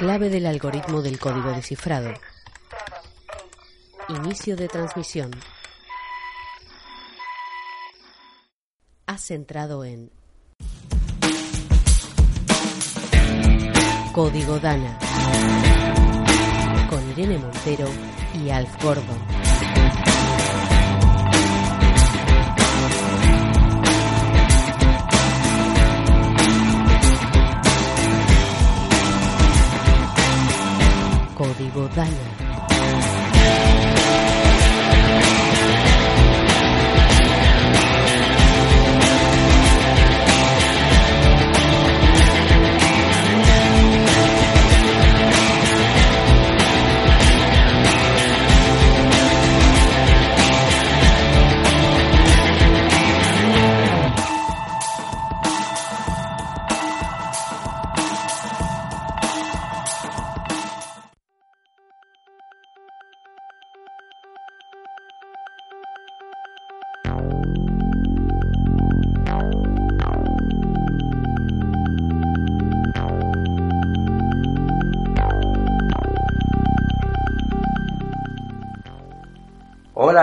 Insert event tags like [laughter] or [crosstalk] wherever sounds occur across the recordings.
Clave del algoritmo del código descifrado. Inicio de transmisión. Has entrado en Código Dana con Irene Montero y Alf Gordon. Código Dana.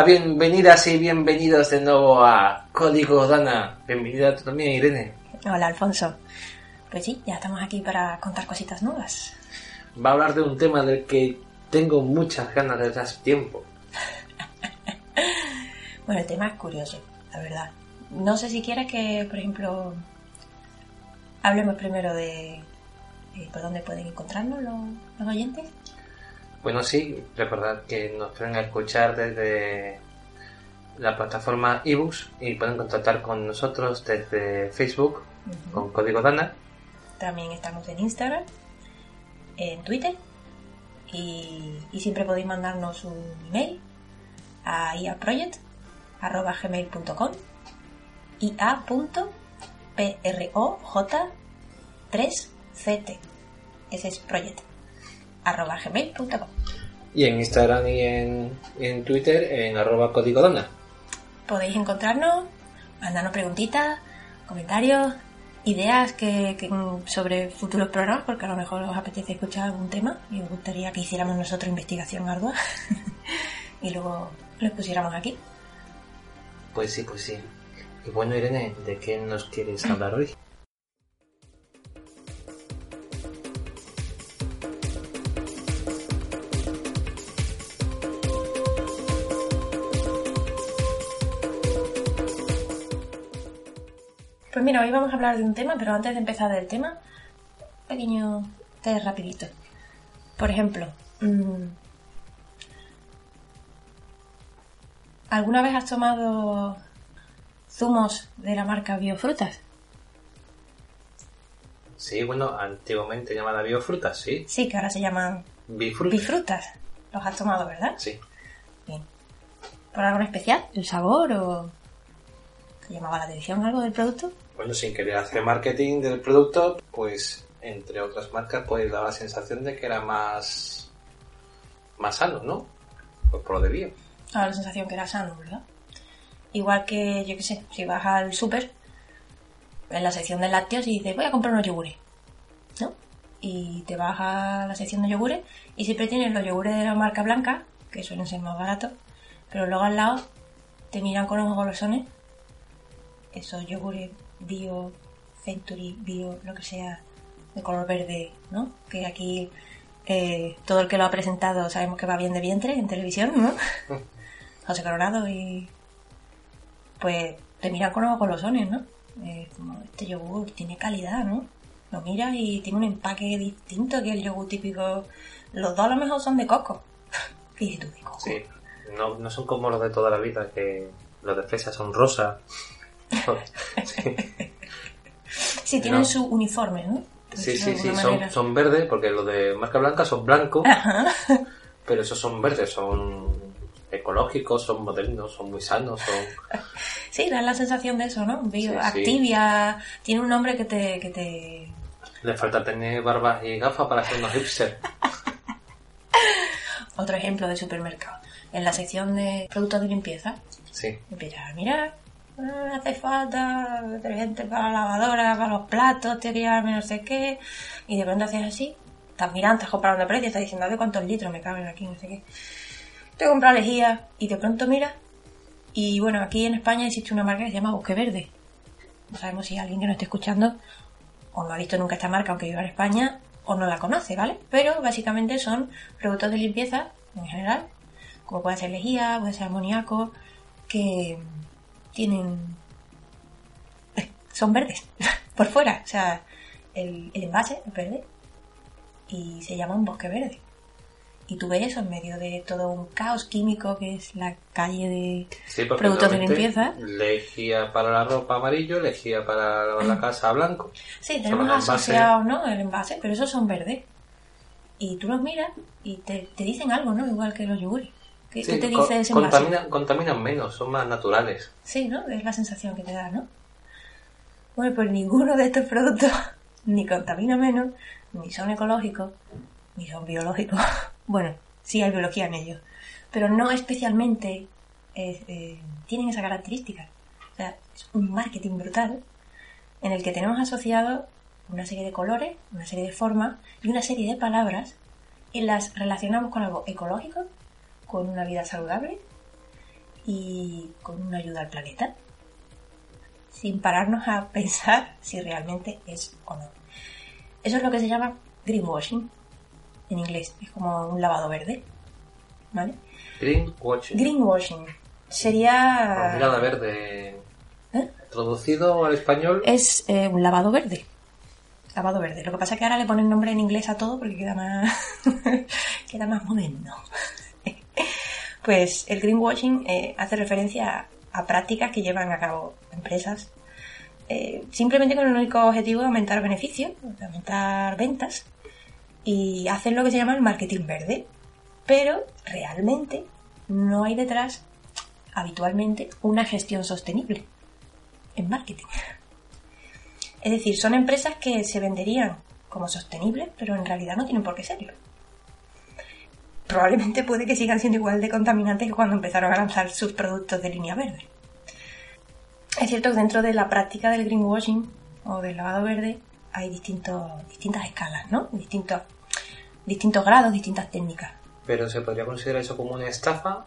Bienvenidas y bienvenidos de nuevo a Código Dana. Bienvenida tú también, Irene. Hola, Alfonso. Pues sí, ya estamos aquí para contar cositas nuevas. Va a hablar de un tema del que tengo muchas ganas desde hace tiempo. [laughs] Bueno, el tema es curioso, la verdad. No sé si quieres que, por ejemplo, hablemos primero de eh, por dónde pueden encontrarnos los, los oyentes. Bueno, sí, recordad que nos pueden escuchar desde la plataforma ebooks y pueden contactar con nosotros desde Facebook con Código Dana. También estamos en Instagram, en Twitter y, y siempre podéis mandarnos un email a iaproject.gmail.com ia.proj3ct ese es project arroba gmail.com Y en Instagram y en, en Twitter en arroba Código Dana. Podéis encontrarnos, mandarnos preguntitas, comentarios, ideas que, sobre futuros programas, porque a lo mejor os apetece escuchar algún tema y os gustaría que hiciéramos nosotros investigación ardua [laughs] y luego lo pusiéramos aquí. Pues sí, pues sí. Y bueno, Irene, ¿de qué nos quieres hablar hoy? Pues mira, hoy vamos a hablar de un tema, pero antes de empezar del tema, un pequeño test rapidito. Por ejemplo, mm, ¿alguna vez has tomado zumos de la marca Biofrutas? Sí, bueno, antiguamente llamada biofrutas, sí. Sí, que ahora se llaman Bifrutas. Bifrutas. Los has tomado, ¿verdad? Sí. Bien. ¿Por algo en especial? ¿El sabor o...? ¿Te llamaba la atención algo del producto? Bueno, sin querer hacer marketing del producto, pues entre otras marcas, pues daba la sensación de que era más más sano, ¿no? Pues por lo de bio. Daba la sensación que era sano, ¿verdad? Igual que, yo qué sé, si vas al súper, en la sección de lácteos y dices, voy a comprar unos yogures, ¿no? Y te vas a la sección de yogures y siempre tienes los yogures de la marca blanca, que suelen ser más baratos, pero luego al lado te miran con ojos golosones esos yogures bio, century, bio, lo que sea, de color verde, ¿no? Que aquí eh, todo el que lo ha presentado sabemos que va bien de vientre en televisión, ¿no? [laughs] José Coronado y pues te miran con ojos golosones, ¿no? Eh, como este yogur tiene calidad, ¿no? Lo miras y tiene un empaque distinto que el yogur típico. Los dos a lo mejor son de coco. [laughs] ¿Qué dices tú de coco? Sí. No, no son como los de toda la vida, que los de fresa son rosa. Sí. Sí, tienen No. su uniforme, ¿no? por Sí, sí, sí, son, verdes, porque los de marca blanca son blancos, Ajá. pero esos son verdes, son ecológicos, son modernos, son muy sanos, son... [laughs] Sí, da la sensación de eso, ¿no? Sí, sí. Activia, tiene un nombre que te, que te... Les falta tener barbas y gafas para ser unos hipsters. [laughs] Otro ejemplo de supermercado. En la sección de productos de limpieza, Sí. mirar, "Ah, hace falta detergente para la lavadora, para los platos, te quería no sé qué, y de pronto haces así, estás mirando, estás comparando precios, estás diciendo, ver cuántos litros me caben aquí, no sé qué. Te he comprado lejía, y de pronto miras, y bueno, aquí en España existe una marca que se llama Bosque Verde. No sabemos si alguien que nos esté escuchando o no ha visto nunca esta marca, aunque viva en España, o no la conoce, ¿vale? Pero básicamente son productos de limpieza en general, como puede ser lejía, puede ser amoníaco, que tienen. son verdes [laughs] por fuera. O sea, el, el envase es verde y se llama un bosque verde. Y tú ves eso en medio de todo un caos químico que es la calle de Sí, productos de limpieza. Lejía para la ropa amarillo, lejía para la casa blanco. Sí, tenemos asociados, ¿no? El envase, pero esos son verdes. Y tú los miras y te, te dicen algo, ¿no? Igual que los yogures. ¿Qué, Sí, qué te dice ese contaminan, contaminan menos, son más naturales. Sí, ¿no? Es la sensación que te da, ¿no? Bueno, pues ninguno de estos productos [laughs] ni contamina menos, ni son ecológicos, ni son biológicos. [laughs] Bueno, sí hay biología en ellos, pero no especialmente eh, eh, tienen esa característica. O sea, es un marketing brutal en el que tenemos asociado una serie de colores, una serie de formas y una serie de palabras y las relacionamos con algo ecológico, con una vida saludable y con una ayuda al planeta, sin pararnos a [laughs] pensar si realmente es o no. Eso es lo que se llama greenwashing en inglés, es como un lavado verde, ¿vale? Greenwashing. Greenwashing sería mirada verde. ¿Eh? Traducido al español. es eh, un lavado verde. Lavado verde. Lo que pasa es que ahora le ponen nombre en inglés a todo porque queda más [laughs] queda más moderno. Pues el greenwashing eh, hace referencia a, prácticas que llevan a cabo empresas eh, simplemente con el único objetivo de aumentar beneficios, de aumentar ventas y hacen lo que se llama el marketing verde. Pero realmente no hay detrás habitualmente una gestión sostenible en marketing. Es decir, son empresas que se venderían como sostenibles, pero en realidad no tienen por qué serlo. Probablemente puede que sigan siendo igual de contaminantes que cuando empezaron a lanzar sus productos de línea verde. Es cierto que dentro de la práctica del greenwashing o del lavado verde hay distintos, distintas escalas, ¿no? Distintos, distintos grados, distintas técnicas. Pero se podría considerar eso como una estafa.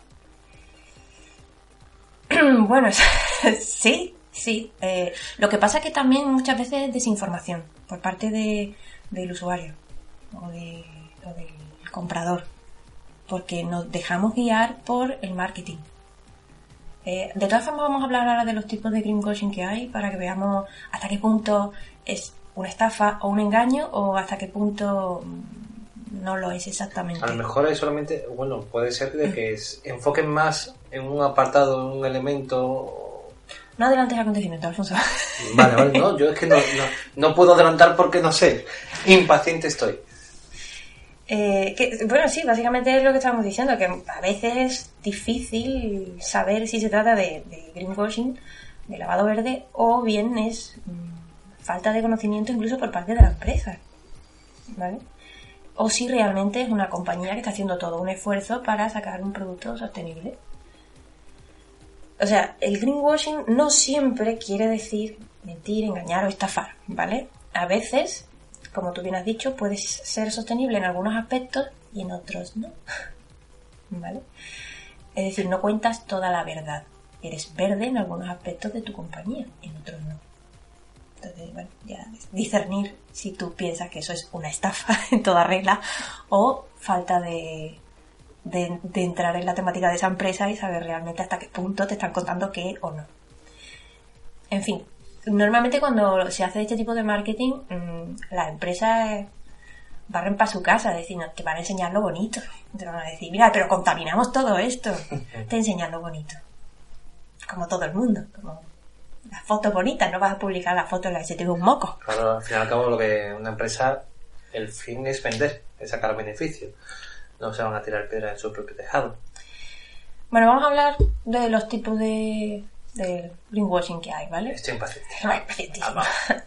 [clears throat] bueno, [laughs] sí, sí. Eh, lo que pasa es que también muchas veces es desinformación por parte de, del usuario o, de- o del comprador, porque nos dejamos guiar por el marketing. Eh, de todas formas, vamos a hablar ahora de los tipos de greenwashing que hay para que veamos hasta qué punto es una estafa o un engaño o hasta qué punto mm, no lo es exactamente. A lo mejor hay solamente, bueno, puede ser de que se enfoquen más en un apartado, en un elemento. No adelantes acontecimientos, Alfonso. Vale, vale, no, yo es que no, no, no puedo adelantar porque no sé. Impaciente estoy. Eh, que, bueno, sí, básicamente es lo que estábamos diciendo, que a veces es difícil saber si se trata de, greenwashing, de lavado verde, o bien es mm, falta de conocimiento incluso por parte de la empresa. ¿Vale? O si realmente es una compañía que está haciendo todo un esfuerzo para sacar un producto sostenible. O sea, el greenwashing no siempre quiere decir mentir, engañar o estafar, ¿vale? A veces, como tú bien has dicho, puedes ser sostenible en algunos aspectos y en otros no. [laughs] ¿Vale? Es decir, no cuentas toda la verdad. Eres verde en algunos aspectos de tu compañía, en otros no. Entonces, bueno, ya discernir si tú piensas que eso es una estafa [laughs] en toda regla o falta de, de, de entrar en la temática de esa empresa y saber realmente hasta qué punto te están contando qué o no. En fin, normalmente cuando se hace este tipo de marketing, mmm, las empresas barren para su casa, es decir, no, te van a enseñar lo bonito. Te van a decir, mira, pero contaminamos todo esto. [laughs] Te enseñan lo bonito. Como todo el mundo. Como las fotos bonitas, no vas a publicar la foto en la que se te ve un moco. Claro, al fin y al cabo lo que una empresa, el fin es vender, es sacar beneficio. No se van a tirar piedras en su propio tejado. Bueno, vamos a hablar de los tipos de, de greenwashing que hay, ¿vale? Estoy impaciente. [laughs] Ay, pacientísimo. [laughs]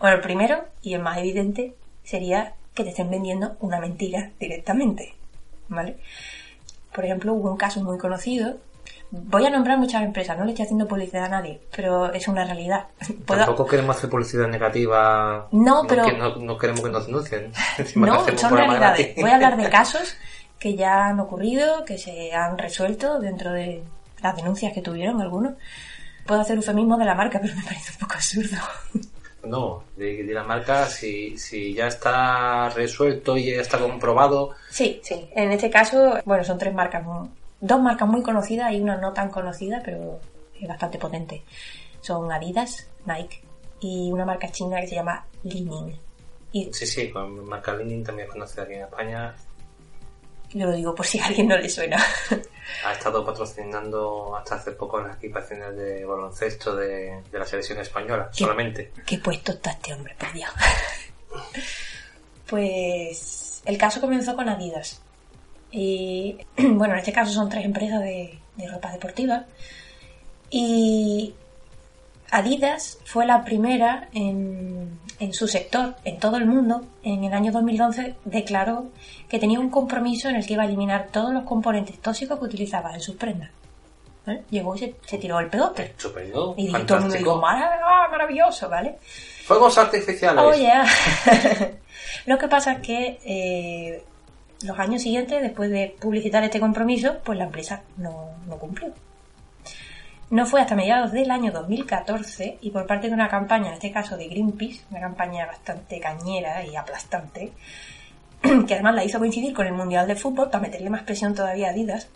Bueno, el primero, y el más evidente, sería que te estén vendiendo una mentira directamente, ¿vale? Por ejemplo, hubo un caso muy conocido. Voy a nombrar muchas empresas, no le estoy haciendo publicidad a nadie, pero es una realidad. [laughs] Puedo- Tampoco queremos hacer publicidad negativa. No, pero- no, no queremos que nos denuncien. No, son realidades. Voy a hablar de casos que ya han ocurrido, que se han resuelto dentro de las denuncias que tuvieron algunos. Puedo hacer eufemismo de la marca, pero me parece un poco absurdo. No, de, de la marca, si, si ya está resuelto y ya está comprobado, Sí, sí. En este caso, bueno, son tres marcas, dos marcas muy conocidas y una no tan conocida, pero es bastante potente. Son Adidas, Nike y una marca china que se llama Li-Ning. Y sí, sí, con marca Lenin también es conocida aquí en España. Yo lo digo por si a alguien no le suena. [laughs] Ha estado patrocinando hasta hace poco las equipaciones de baloncesto de, de la selección española, ¿Qué? solamente. Qué puesto está este hombre, por Dios. [laughs] Pues el caso comenzó con Adidas. Y [clears throat] bueno, en este caso son tres empresas de, de ropa deportiva. Y Adidas fue la primera en, en su sector, en todo el mundo, en el año 2011 declaró que tenía un compromiso en el que iba a eliminar todos los componentes tóxicos que utilizaba en sus prendas. ¿Vale? Llegó y se, se tiró el pegote. Estupendo, Y todo el mundo dijo, fantástico. "Marav- ah, maravilloso, ¿vale? Fuegos artificiales. Oh, yeah. [laughs] Lo que pasa es que eh, los años siguientes, después de publicitar este compromiso, pues la empresa no, no cumplió. No fue hasta mediados del año 2014 y por parte de una campaña, en este caso de Greenpeace, una campaña bastante cañera y aplastante, [clears throat] que además la hizo coincidir con el Mundial de Fútbol para meterle más presión todavía a Adidas,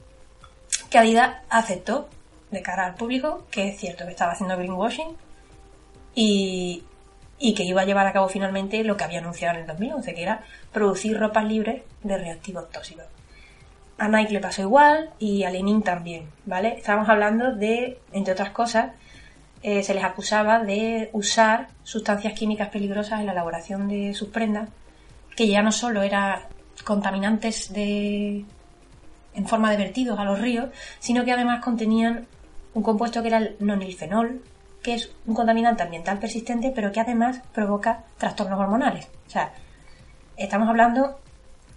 que Adidas aceptó de cara al público que es cierto que estaba haciendo greenwashing y, y que iba a llevar a cabo finalmente lo que había anunciado en el 2011, que era producir ropas libres de reactivos tóxicos. A Nike le pasó igual y a Lenin también, ¿vale? Estábamos hablando de, entre otras cosas, eh, se les acusaba de usar sustancias químicas peligrosas en la elaboración de sus prendas, que ya no solo eran contaminantes de, en forma de vertidos a los ríos, sino que además contenían un compuesto que era el nonilfenol, que es un contaminante ambiental persistente, pero que además provoca trastornos hormonales. O sea, estamos hablando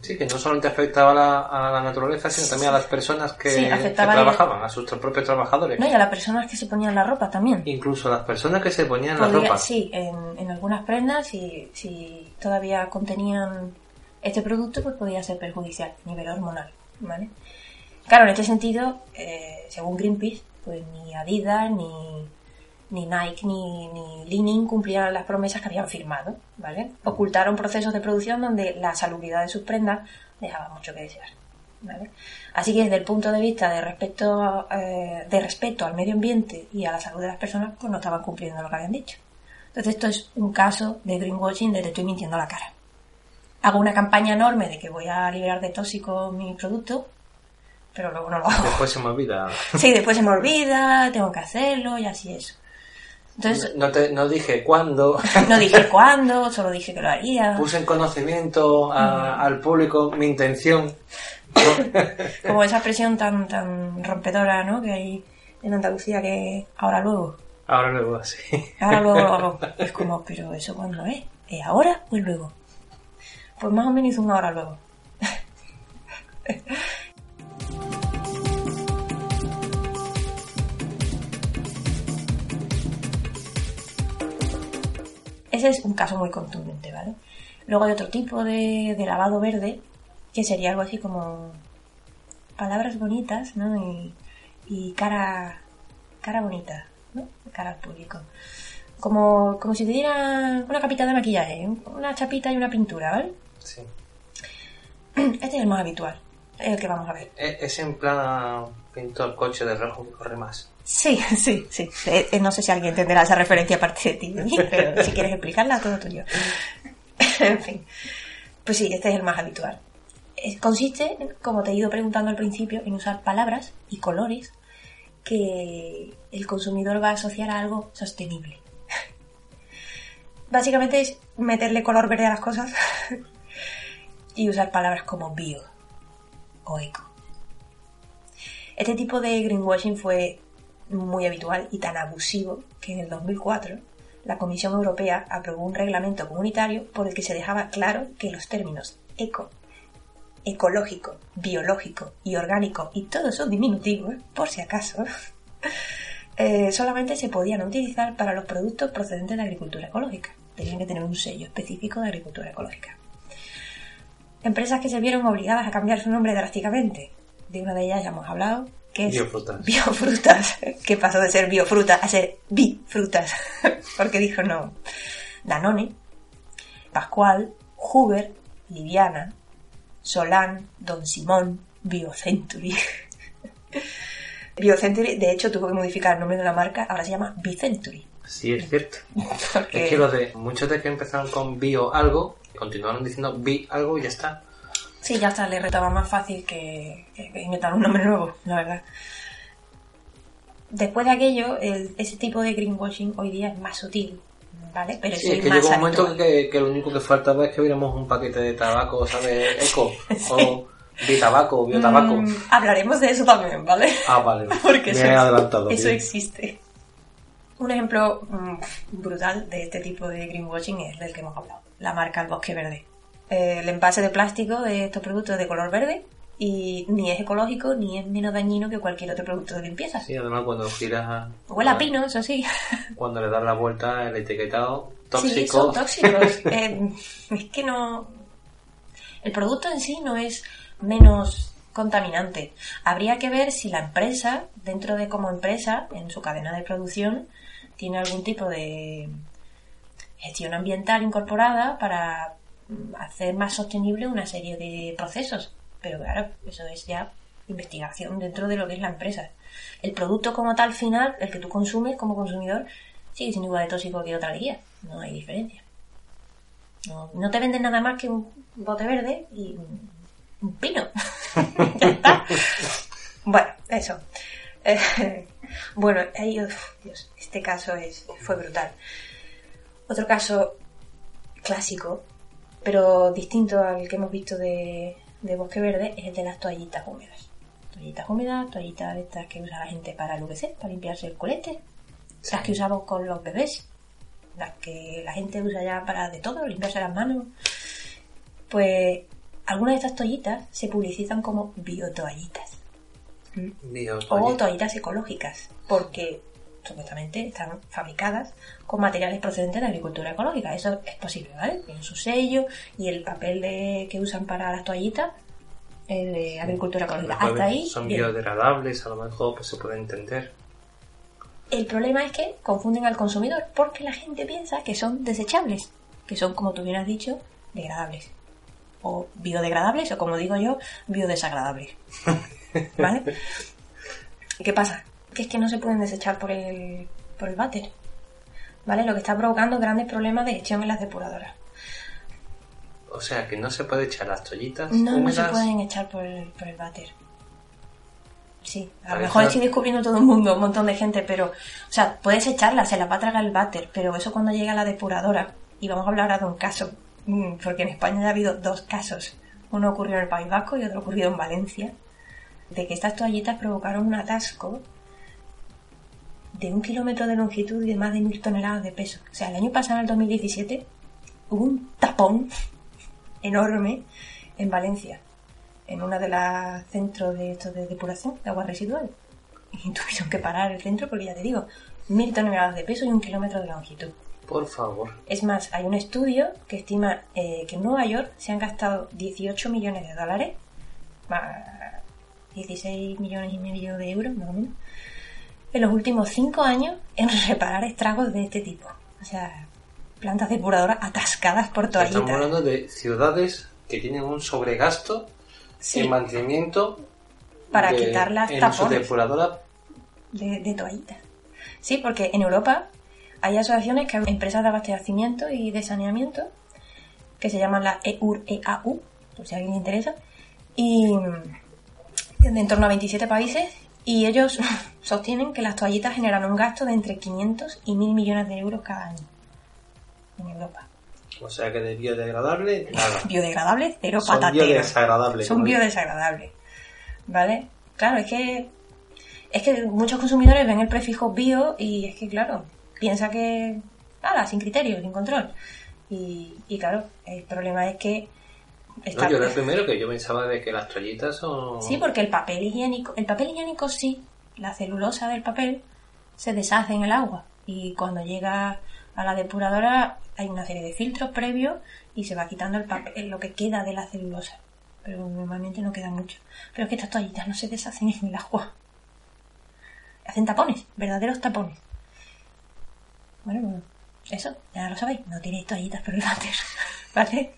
Sí, que no solamente afectaba a la, a la naturaleza, sino también a las personas que, Sí, que afectaba trabajaban, a sus propios trabajadores. ¿no? y a las personas que se ponían la ropa también. Incluso a las personas que se ponían la ropa. sí, en, en algunas prendas, si, si todavía contenían este producto, pues podía ser perjudicial a nivel hormonal, ¿vale? Claro, en este sentido, eh, según Greenpeace, pues ni Adidas, ni, ni Nike, ni, ni Li-Ning cumplían las promesas que habían firmado, ¿vale? Ocultaron procesos de producción donde la salubridad de sus prendas dejaba mucho que desear, ¿vale? Así que desde el punto de vista de respeto, eh, de respeto al medio ambiente y a la salud de las personas, pues no estaban cumpliendo lo que habían dicho. Entonces esto es un caso de greenwashing de te estoy mintiendo la cara. Hago una campaña enorme de que voy a liberar de tóxico mi producto, pero luego no lo hago. Después se me olvida. Sí, después se me olvida, tengo que hacerlo y así es. Entonces, No, te, no dije cuándo. [laughs] no dije cuándo, solo dije que lo haría. Puse en conocimiento a- al público mi intención. [laughs] Como esa expresión tan, tan rompedora, ¿no? Que hay en Andalucía que ahora luego, Ahora luego así. ahora luego lo hago. [laughs] Es como, pero ¿eso cuándo es? ¿Es ahora o es luego? Pues más o menos hizo una hora luego. Ese es un caso muy contundente, ¿vale? Luego hay otro tipo de, de lavado verde, que sería algo así como palabras bonitas, ¿no? Y, y cara, cara bonita, ¿no? Cara al público. Como, como si te dieran una capita de maquillaje, una chapita y una pintura, ¿vale? Sí. Este es el más habitual, el que vamos a ver. E- Es en plan pinto el coche de rojo que corre más. Sí, [laughs] sí, sí. Eh, eh, no sé si alguien entenderá esa referencia aparte de ti, pero si quieres explicarla, todo tuyo. [laughs] en fin. Pues sí, este es el más habitual. Es- consiste, como te he ido preguntando al principio, en usar palabras y colores que el consumidor va a asociar a algo sostenible. [laughs] Básicamente es meterle color verde a las cosas y usar palabras como bio o eco. Este tipo de greenwashing fue muy habitual y tan abusivo que en el 2004 la Comisión Europea aprobó un reglamento comunitario por el que se dejaba claro que los términos eco, ecológico, biológico y orgánico, y todos son diminutivos, por si acaso, [laughs] eh, solamente se podían utilizar para los productos procedentes de agricultura ecológica. Tenían que tener un sello específico de agricultura ecológica. Empresas que se vieron obligadas a cambiar su nombre drásticamente. De una de ellas ya hemos hablado, que es Biofrutas. Biofrutas, [laughs] que pasó de ser biofruta a ser bifrutas, [laughs] porque dijo no. Danone, Pascual, Huber, Liviana, Solán, Don Simón, Biocentury. [laughs] Biocentury, de hecho, tuvo que modificar el nombre de la marca, ahora se llama Bicentury. Sí, es cierto. Porque- Es que los de muchos de que empezaron con bio algo, continuaron diciendo bi algo y ya está. Sí, ya está, le retaba más fácil que, que- que inventar un nombre nuevo, la verdad. Después de aquello, el- ese tipo de greenwashing hoy día es más sutil, ¿vale? Pero Sí, es que llegó un momento que, que lo único que faltaba es que viéramos un paquete de tabaco, ¿sabes? Eco. [laughs] O bitabaco, biotabaco. Mm, hablaremos de eso también, ¿vale? Ah, vale. [laughs] Porque Me eso, he adelantado. eso bien. existe. Un ejemplo mm, brutal de este tipo de greenwashing es del que hemos hablado, la marca El Bosque Verde. El envase de plástico de estos productos de color verde y ni es ecológico ni es menos dañino que cualquier otro producto de limpieza. Sí, además cuando giras... Huele a pino, eso sí. [laughs] Cuando le das la vuelta, el etiquetado Sí, son tóxico. tóxicos. [laughs] Eh, es que no. El producto en sí no es menos contaminante. Habría que ver si la empresa, dentro de como empresa, en su cadena de producción, tiene algún tipo de gestión ambiental incorporada para hacer más sostenible una serie de procesos. Pero claro, eso es ya investigación dentro de lo que es la empresa. El producto como tal final, el que tú consumes como consumidor, sigue siendo igual de tóxico que otra lejía. No hay diferencia. No, no te venden nada más que un bote verde y un, pino. [laughs] Bueno, eso. [laughs] Bueno, ahí, Dios, este caso es, fue brutal. Otro caso clásico, pero distinto al que hemos visto de, de Bosque Verde, es el de las toallitas húmedas. Toallitas húmedas, toallitas de estas que usa la gente para enluquecer, para limpiarse el colete. Las que usamos con los bebés. Las que la gente usa ya para de todo, limpiarse las manos. Pues algunas de estas toallitas se publicitan como biotoallitas Bio, o oye, toallitas ecológicas, porque supuestamente están fabricadas con materiales procedentes de agricultura ecológica. Eso es posible, ¿vale? Tienen su sello y el papel de- que usan para las toallitas de agricultura ecológica. Hasta ahí. Son bien. biodegradables, a lo mejor pues se puede entender. El problema es que confunden al consumidor porque la gente piensa que son desechables, que son, como tú bien has dicho, degradables. O biodegradables, o como digo yo, biodesagradables. [laughs] ¿Vale? ¿Qué pasa? Que es que no se pueden desechar por el, por el váter. ¿Vale? Lo que está provocando grandes problemas de gestión en las depuradoras. O sea que no se puede echar las toallitas No, no se pueden echar por el, por el váter. Sí, a lo mejor estoy descubriendo todo el mundo, un montón de gente, pero, o sea, puedes echarla, se la va a tragar el váter, pero eso cuando llega a la depuradora, y vamos a hablar ahora de un caso, mm, porque en España ya ha habido dos casos, uno ocurrió en el País Vasco y otro ocurrió en Valencia, de que estas toallitas provocaron un atasco de un kilómetro de longitud y de más de mil toneladas de peso. O sea, el año pasado, en el 2017, hubo un tapón enorme en Valencia, en una de las centros de estos de depuración de agua residual. Y tuvieron que parar el centro porque ya te digo, mil toneladas de peso y un kilómetro de longitud. Por favor. Es más, hay un estudio que estima eh, que en Nueva York se han gastado 18 millones de dólares, más 16 millones y medio de euros, más o menos, en los últimos 5 años en [laughs] reparar estragos de este tipo. O sea, plantas depuradoras atascadas por Estamos toallitas. hablando de ciudades que tienen un sobregasto Sí. en mantenimiento Para de- quitar las en tapones. depuradora. de, de toallitas. Sí, porque en Europa hay asociaciones, que empresas de abastecimiento y de saneamiento, que se llaman la E EUR-EAU, por si a alguien le interesa, y de en torno a 27 países, Y ellos [laughs] sostienen que las toallitas generan un gasto de entre 500 y 1000 millones de euros cada año en Europa. O sea que de biodegradable, nada. [laughs] Biodegradable, cero Son patatero. biodesagradables. Son biodesagradables. ¿Vale? Claro, es que es que muchos consumidores ven el prefijo bio y es que, claro, piensa que, nada, sin criterio, sin control. Y, y claro, el problema es que está- No, yo era el primero que yo pensaba de que las toallitas son... Sí, porque el papel higiénico, el papel higiénico sí, la celulosa del papel se deshace en el agua y cuando llega a la depuradora hay una serie de filtros previos y se va quitando el papel, lo que queda de la celulosa. Pero normalmente no queda mucho. Pero es que estas toallitas no se deshacen en el agua. Hacen tapones, verdaderos tapones. Bueno, bueno, eso, ya lo sabéis, no tiréis toallitas por el váter, [laughs] ¿vale?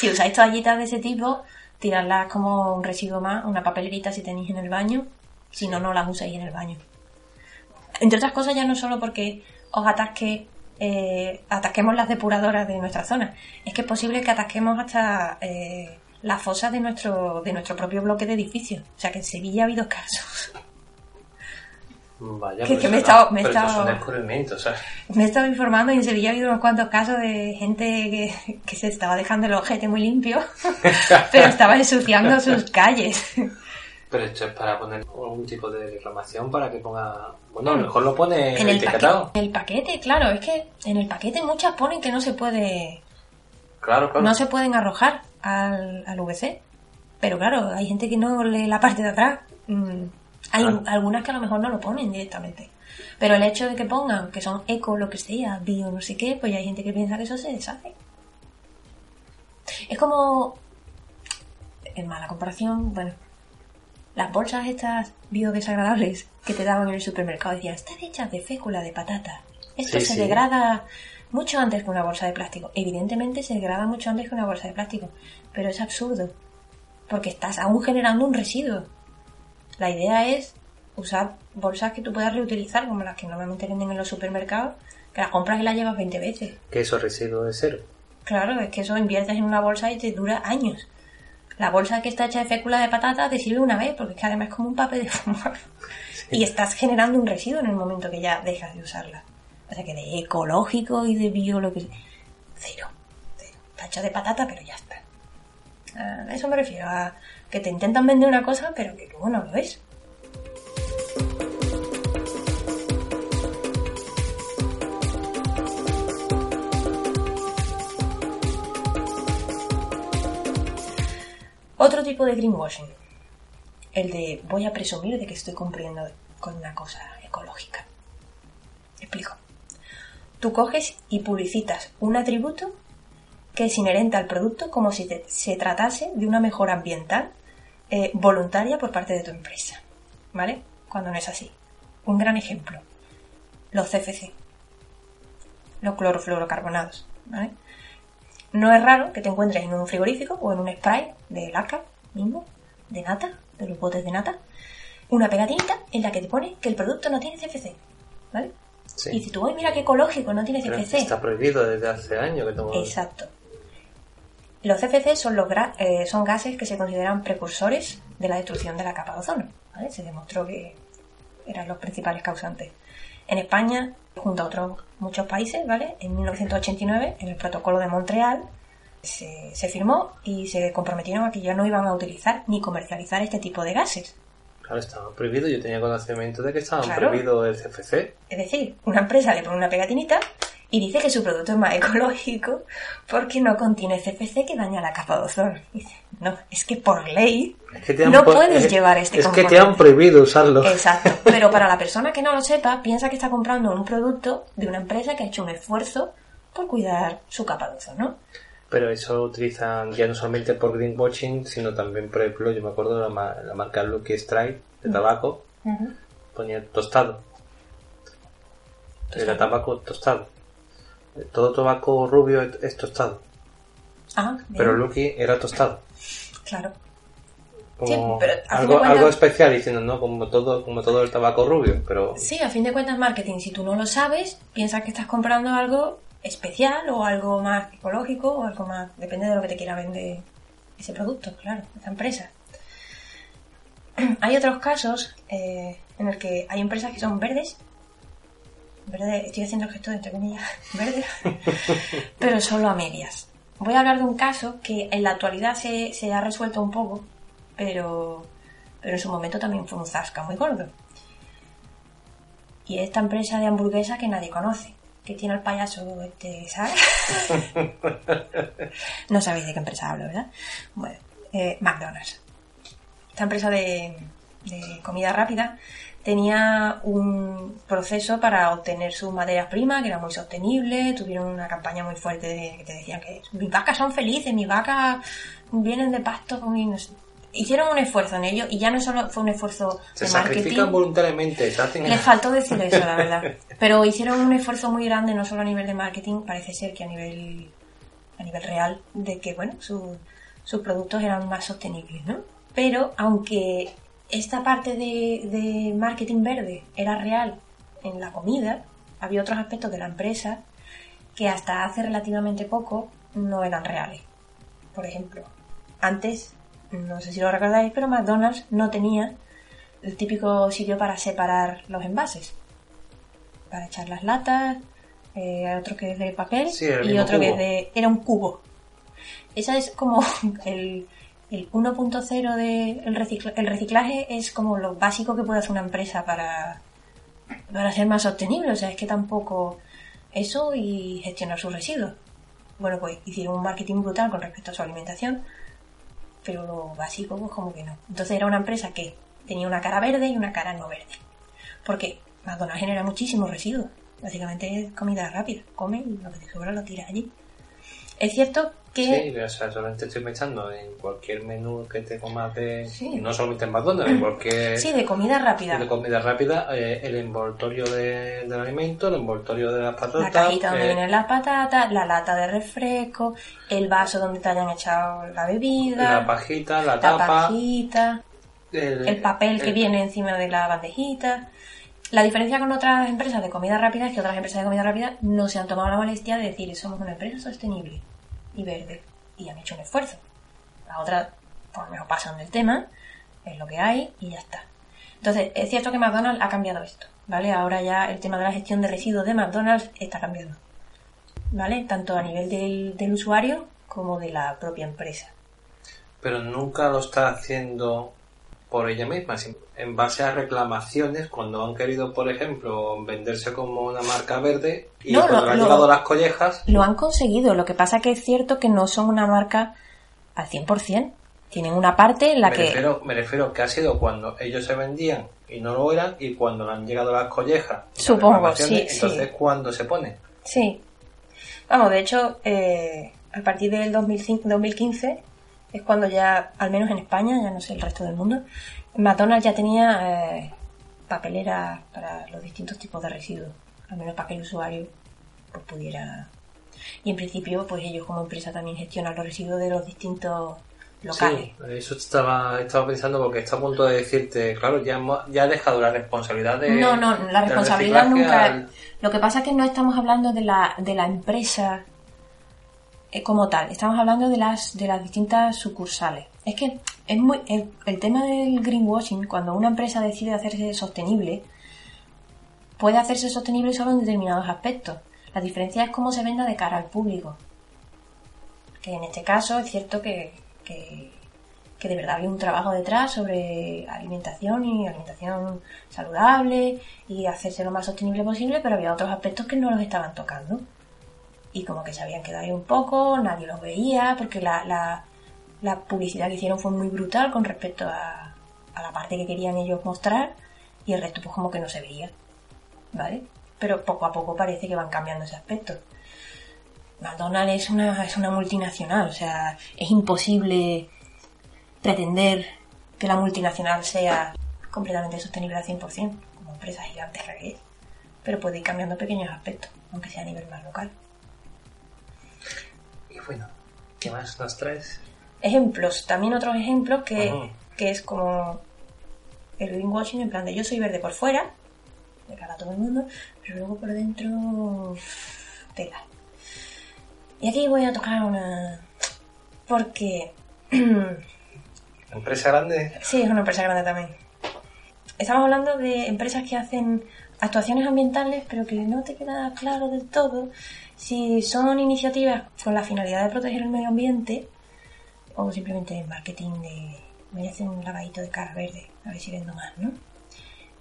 Si usáis toallitas de ese tipo, tirarlas como un residuo más, una papelerita si tenéis en el baño, si no, no las uséis en el baño. Entre otras cosas, ya no solo porque os atasque, eh, atasquemos las depuradoras de nuestra zona, es que es posible que atasquemos hasta eh, las fosas de nuestro, de nuestro propio bloque de edificios. O sea que en Sevilla ha habido casos. Vaya, Que- pues que me he estado- me he estado- ¿sabes? Me he estado informando y en Sevilla ha habido unos cuantos casos de gente que, que se estaba dejando el ojete muy limpio, [laughs] pero estaba ensuciando sus calles. Pero esto es para poner algún tipo de reclamación para que ponga... Bueno, a lo mejor lo pone En el, etiquetado. paquete, en el paquete, claro, es que en el paquete muchas ponen que no se puede, Claro, claro. no se pueden arrojar al, al VC. Pero claro, hay gente que no lee la parte de atrás. Mm, Hay algunas que a lo mejor no lo ponen directamente. Pero el hecho de que pongan que son eco, lo que sea, bio, no sé qué, pues ya hay gente que piensa que eso se deshace. Es como. En mala comparación, bueno. Las bolsas estas biodesagradables que te daban en el supermercado decían, están hechas de fécula de patata. Esto Sí, se sí. degrada mucho antes que una bolsa de plástico. Evidentemente se degrada mucho antes que una bolsa de plástico. Pero es absurdo. Porque estás aún generando un residuo. La idea es usar bolsas que tú puedas reutilizar, como las que normalmente venden en los supermercados, que las compras y las llevas 20 veces. Que eso residuo de cero. Claro, es que eso inviertes en una bolsa y te dura años. La bolsa que está hecha de fécula de patata te sirve una vez, porque es que además es como un papel de fumar. [laughs] Y estás generando un residuo en el momento que ya dejas de usarla. O sea que de ecológico y de bio, lo que Cero. Cero. Está hecha de patata, pero ya está. A eso me refiero, a que te intentan vender una cosa, pero que luego no lo es. Otro tipo de greenwashing. El de voy a presumir de que estoy cumpliendo con una cosa ecológica. Explico. Tú coges y publicitas un atributo que es inherente al producto como si se tratase de una mejora ambiental eh, voluntaria por parte de tu empresa. ¿Vale? Cuando no es así. Un gran ejemplo. Los CFC. Los clorofluorocarbonados. ¿Vale? No es raro que te encuentres en un frigorífico o en un spray de laca mismo, de nata, de los botes de nata, una pegatinita en la que te pone que el producto no tiene CFC. ¿Vale? Sí. Y dices tú, "Ay, mira qué ecológico, no tiene Pero CFC. está prohibido desde hace años que tomo... Exacto. Los CFC son, los eh, son gases que se consideran precursores de la destrucción de la capa de ozono. ¿vale? Se demostró que eran los principales causantes. En España, junto a otros muchos países, ¿vale? en 1989, en el Protocolo de Montreal, se, se firmó y se comprometieron a que ya no iban a utilizar ni comercializar este tipo de gases. Claro, estaba prohibido. Yo tenía conocimiento de que estaba Claro. prohibido el CFC. Es decir, una empresa le pone una pegatinita y dice que su producto es más ecológico porque no contiene CFC que daña la capa de ozono. Dice, no, es que por ley Es que no puedes es- llevar este Es que te han prohibido usarlo. Exacto. [laughs] Pero para la persona que no lo sepa, piensa que está comprando un producto de una empresa que ha hecho un esfuerzo por cuidar su capa de ozono. Pero eso lo utilizan ya no solamente por greenwashing, sino también, por ejemplo, yo me acuerdo de la, ma- la marca Lucky Strike de tabaco, ponía tostado. Era tabaco tostado. Todo tabaco rubio es tostado, Ah, bien. pero Lucky era tostado. Claro. Como Sí, pero algo, cuentas- algo especial diciendo, ¿no? Como todo, como todo el tabaco rubio, pero Sí, a fin de cuentas, marketing, si tú no lo sabes, piensas que estás comprando algo especial o algo más ecológico o algo más. Depende de lo que te quiera vender ese producto, claro, esa empresa. [clears throat] hay otros casos eh, en el que hay empresas que son verdes. Verde, estoy haciendo el gesto de entre comillas, [laughs] verdes, pero solo a medias. Voy a hablar de un caso que en la actualidad se, se ha resuelto un poco, pero, pero en su momento también fue un zasca muy gordo. Y esta empresa de hamburguesa que nadie conoce, que tiene el payaso este, ¿sabes? [laughs] no sabéis de qué empresa hablo, ¿verdad? Bueno, eh, McDonald's. Esta empresa de, de comida rápida tenía un proceso para obtener sus materias primas que era muy sostenible, tuvieron una campaña muy fuerte de, que te decían que mis vacas son felices, mis vacas vienen de pasto con y no sé. Hicieron un esfuerzo en ello y ya no solo fue un esfuerzo Se de marketing. sacrifican voluntariamente. se hacen- Les faltó decir eso, la verdad. Pero hicieron un esfuerzo muy grande, no solo a nivel de marketing, parece ser que a nivel, a nivel real, de que, bueno, su- sus productos eran más sostenibles, ¿no? Pero, aunque esta parte de, de marketing verde era real en la comida, había otros aspectos de la empresa que hasta hace relativamente poco no eran reales. Por ejemplo, antes, no sé si lo recordáis, pero McDonald's no tenía el típico sitio para separar los envases. Para echar las latas, eh, hay otro que es de papel Sí, y otro que es de... Era un cubo. Esa es como [laughs] el, el 1.0 de el, recicla- el reciclaje es como lo básico que puede hacer una empresa para, para ser más sostenible. O sea, es que tampoco eso y gestionar sus residuos. Bueno, pues hicieron un marketing brutal con respecto a su alimentación, pero lo básico pues como que no. Entonces era una empresa que tenía una cara verde y una cara no verde. Porque McDonald's genera muchísimos residuos. Básicamente es comida rápida. Come y lo que te sobra lo tiras allí. Es cierto que... Sí, o sea, solamente estoy pensando en cualquier menú que te comas de... Sí. No solamente en McDonald's, en cualquier... Sí, de comida rápida. de comida rápida, eh, el envoltorio de- del alimento, el envoltorio de las patatas... La cajita donde eh, vienen las patatas, la lata de refresco, el vaso donde te hayan echado la bebida, la pajita, la la tapa... pajita, el, el papel que viene encima de la bandejita. La diferencia con otras empresas de comida rápida es que otras empresas de comida rápida no se han tomado la molestia de decir somos una empresa sostenible y verde y han hecho un esfuerzo. Las otras, por lo menos pasan del tema, es lo que hay y ya está. Entonces, es cierto que McDonald's ha cambiado esto, ¿vale? Ahora ya el tema de la gestión de residuos de McDonald's está cambiando, ¿vale? Tanto a nivel del, del usuario como de la propia empresa. Pero nunca lo está haciendo por ella misma, en base a reclamaciones cuando han querido, por ejemplo, venderse como una marca verde y No, cuando lo- han lo- llegado las collejas, Lo han conseguido, lo que pasa que es cierto que no son una marca al 100%. Tienen una parte en la me, que... refiero, me refiero que ha sido cuando ellos se vendían y no lo eran y cuando le han llegado las collejas, las Supongo, reclamaciones, sí, entonces sí. cuando se pone. Sí. Vamos, de hecho, eh, a partir del 2005 2015 es cuando ya, al menos en España, ya no sé el resto del mundo, McDonald's ya tenía eh, papelera para los distintos tipos de residuos. Al menos para que el usuario pues, pudiera... Y en principio, pues ellos como empresa también gestionan los residuos de los distintos locales. Sí, eso estaba, estaba pensando porque está a punto de decirte, claro, ya, ya ha dejado la responsabilidad de... No, no, la responsabilidad nunca. al- Lo que pasa es que no estamos hablando de la, de la empresa eh, como tal, estamos hablando de las, de las distintas sucursales. Es que es muy, el, tema del greenwashing, cuando una empresa decide hacerse sostenible, puede hacerse sostenible solo en determinados aspectos. La diferencia es cómo se venda de cara al público. Que en este caso es cierto que, que de verdad había un trabajo detrás sobre alimentación y alimentación saludable y hacerse lo más sostenible posible, pero había otros aspectos que no los estaban tocando. Y como que se habían quedado ahí un poco, nadie los veía, porque la, la, publicidad que hicieron fue muy brutal con respecto a, la parte que querían ellos mostrar y el resto pues como que no se veía. ¿Vale? Pero poco a poco parece que van cambiando ese aspecto. McDonald's es una, multinacional, o sea, es imposible pretender que la multinacional sea completamente sostenible al 100%, como empresa gigante que. Pero puede ir cambiando pequeños aspectos, aunque sea a nivel más local. Bueno, ¿qué más nos traes? Ejemplos, también otros ejemplos que, que es como el greenwashing, en plan de yo soy verde por fuera, de cara a todo el mundo, pero luego por dentro, tela. Y aquí voy a tocar una... Porque [clears throat] ¿Empresa grande? Sí, es una empresa grande también. Estamos hablando de empresas que hacen actuaciones ambientales, pero que no te queda claro del todo si son iniciativas con la finalidad de proteger el medio ambiente o simplemente marketing de voy a hacer un lavadito de cara verde, a ver si vendo más, ¿no?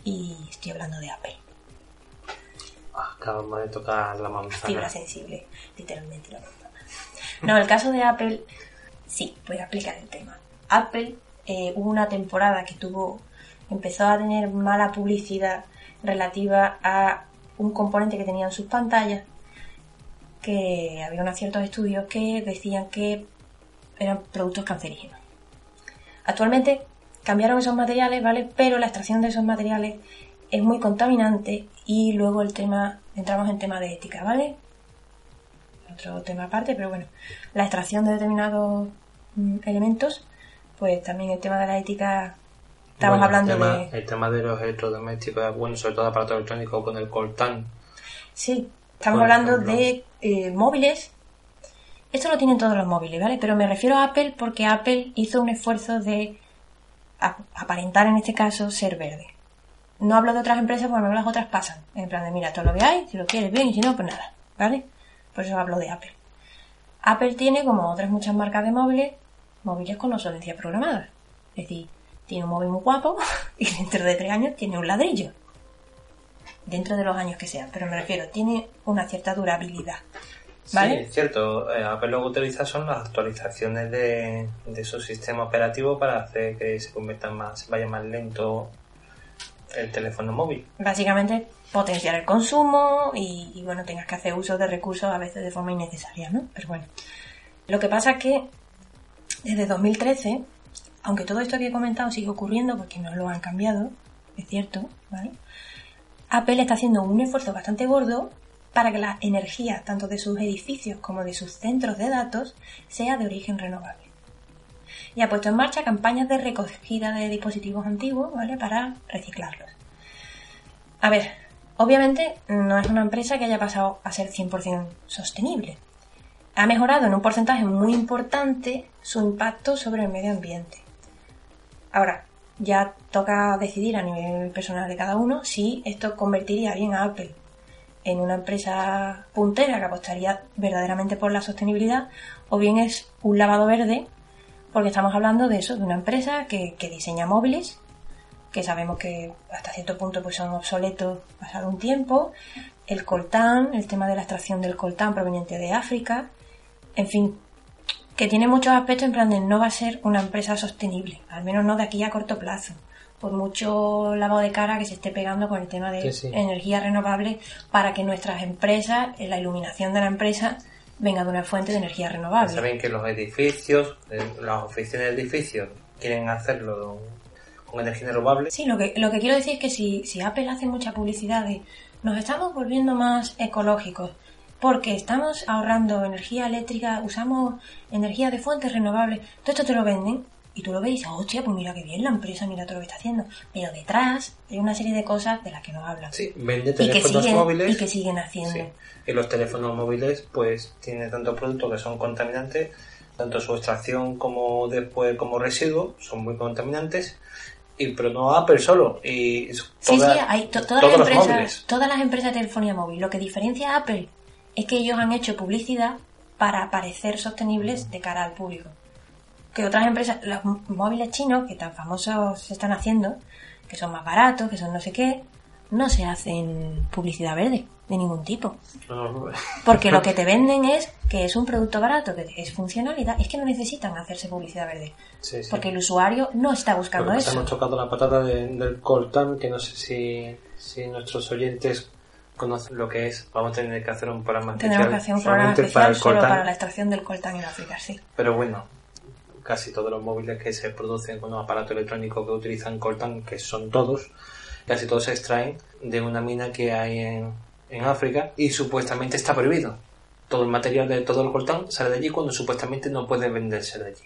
Y estoy hablando de Apple. Ah, acabamos de tocar la manzana. Fibra sensible, literalmente la manzana. No, el caso de Apple, sí, voy a explicar el tema. Apple eh, hubo una temporada que tuvo, empezó a tener mala publicidad relativa a un componente que tenía en sus pantallas, que había unos ciertos estudios que decían que eran productos cancerígenos. Actualmente cambiaron esos materiales, ¿vale? Pero la extracción de esos materiales es muy contaminante y luego el tema, entramos en tema de ética, ¿vale? Otro tema aparte, pero bueno, la extracción de determinados mm, elementos, pues también el tema de la ética, estamos Bueno, hablando el tema, de... El tema de los electrodomésticos, bueno, sobre todo aparatos electrónicos con el coltán. Sí, estamos hablando ejemplo. de eh, móviles. Esto lo tienen todos los móviles, ¿vale? Pero me refiero a Apple porque Apple hizo un esfuerzo de ap- aparentar en este caso ser verde. No hablo de otras empresas porque mí las otras pasan. En plan de, mira, todo lo que hay, si lo quieres bien y si no, pues nada, ¿vale? Por eso hablo de Apple. Apple tiene, como otras muchas marcas de móviles, móviles con obsolescencia programada. Es decir, tiene un móvil muy guapo [laughs] y dentro de tres años tiene un ladrillo dentro de los años que sean, pero me refiero, tiene una cierta durabilidad. ¿Vale? Sí, es cierto. Eh, Apple lo que utiliza son las actualizaciones de, de su sistema operativo para hacer que se convierta más, vaya más lento el teléfono móvil. Básicamente potenciar el consumo y, y, bueno, tengas que hacer uso de recursos a veces de forma innecesaria, ¿no? Pero bueno, lo que pasa es que desde 2013, aunque todo esto que he comentado sigue ocurriendo porque no lo han cambiado, es cierto, ¿vale? Apple está haciendo un esfuerzo bastante gordo para que la energía, tanto de sus edificios como de sus centros de datos, sea de origen renovable. Y ha puesto en marcha campañas de recogida de dispositivos antiguos, ¿vale? Para reciclarlos. A ver, obviamente no es una empresa que haya pasado a ser 100% sostenible. Ha mejorado en un porcentaje muy importante su impacto sobre el medio ambiente. Ahora, ya toca decidir a nivel personal de cada uno si esto convertiría bien a Apple en una empresa puntera que apostaría verdaderamente por la sostenibilidad o bien es un lavado verde porque estamos hablando de eso, de una empresa que, que diseña móviles que sabemos que hasta cierto punto pues son obsoletos pasado un tiempo, el coltán, el tema de la extracción del coltán proveniente de África, en fin, que tiene muchos aspectos en plan de no va a ser una empresa sostenible, al menos no de aquí a corto plazo, por mucho lavado de cara que se esté pegando con el tema de Sí, sí. energía renovable para que nuestras empresas, eh, la iluminación de la empresa, venga de una fuente de energía renovable. Saben que los edificios, eh, las oficinas de edificios, quieren hacerlo con energía renovable. Sí, lo que, lo que quiero decir es que si, si Apple hace mucha publicidad de nos estamos volviendo más ecológicos porque estamos ahorrando energía eléctrica, usamos energía de fuentes renovables, todo esto te lo venden y tú lo ves y dices, hostia, pues mira qué bien la empresa, mira todo lo que está haciendo. Pero detrás hay una serie de cosas de las que no hablan. Sí, vende y, que teléfonos siguen, móviles. y que siguen haciendo. Sí. Y los teléfonos móviles, pues, tienen tantos productos que son contaminantes, tanto su extracción como después como residuo, son muy contaminantes. Y, pero no Apple solo. Y Sí, toda- sí, hay to- todas, las empresas, todas las empresas de telefonía móvil. Lo que diferencia a Apple es que ellos han hecho publicidad para parecer sostenibles de cara al público. Que otras empresas, los móviles chinos, que tan famosos se están haciendo, que son más baratos, que son no sé qué, no se hacen publicidad verde de ningún tipo. [laughs] Porque lo que te venden es que es un producto barato, que es funcionalidad, es que no necesitan hacerse publicidad verde. sí, sí. Porque el usuario no está buscando Porque eso. Hemos tocado la patata de- del coltán, que no sé si, si nuestros oyentes conocen lo que es. Vamos a tener que hacer un programa Tendremos que especial hacer un programa especial para solo coltán. para la extracción del coltán en África, sí. Pero bueno, casi todos los móviles que se producen con un aparato electrónico que utilizan coltán, que son todos, casi todos se extraen de una mina que hay en, en África y supuestamente está prohibido. Todo el material de todo el coltán sale de allí cuando supuestamente no puede venderse de allí.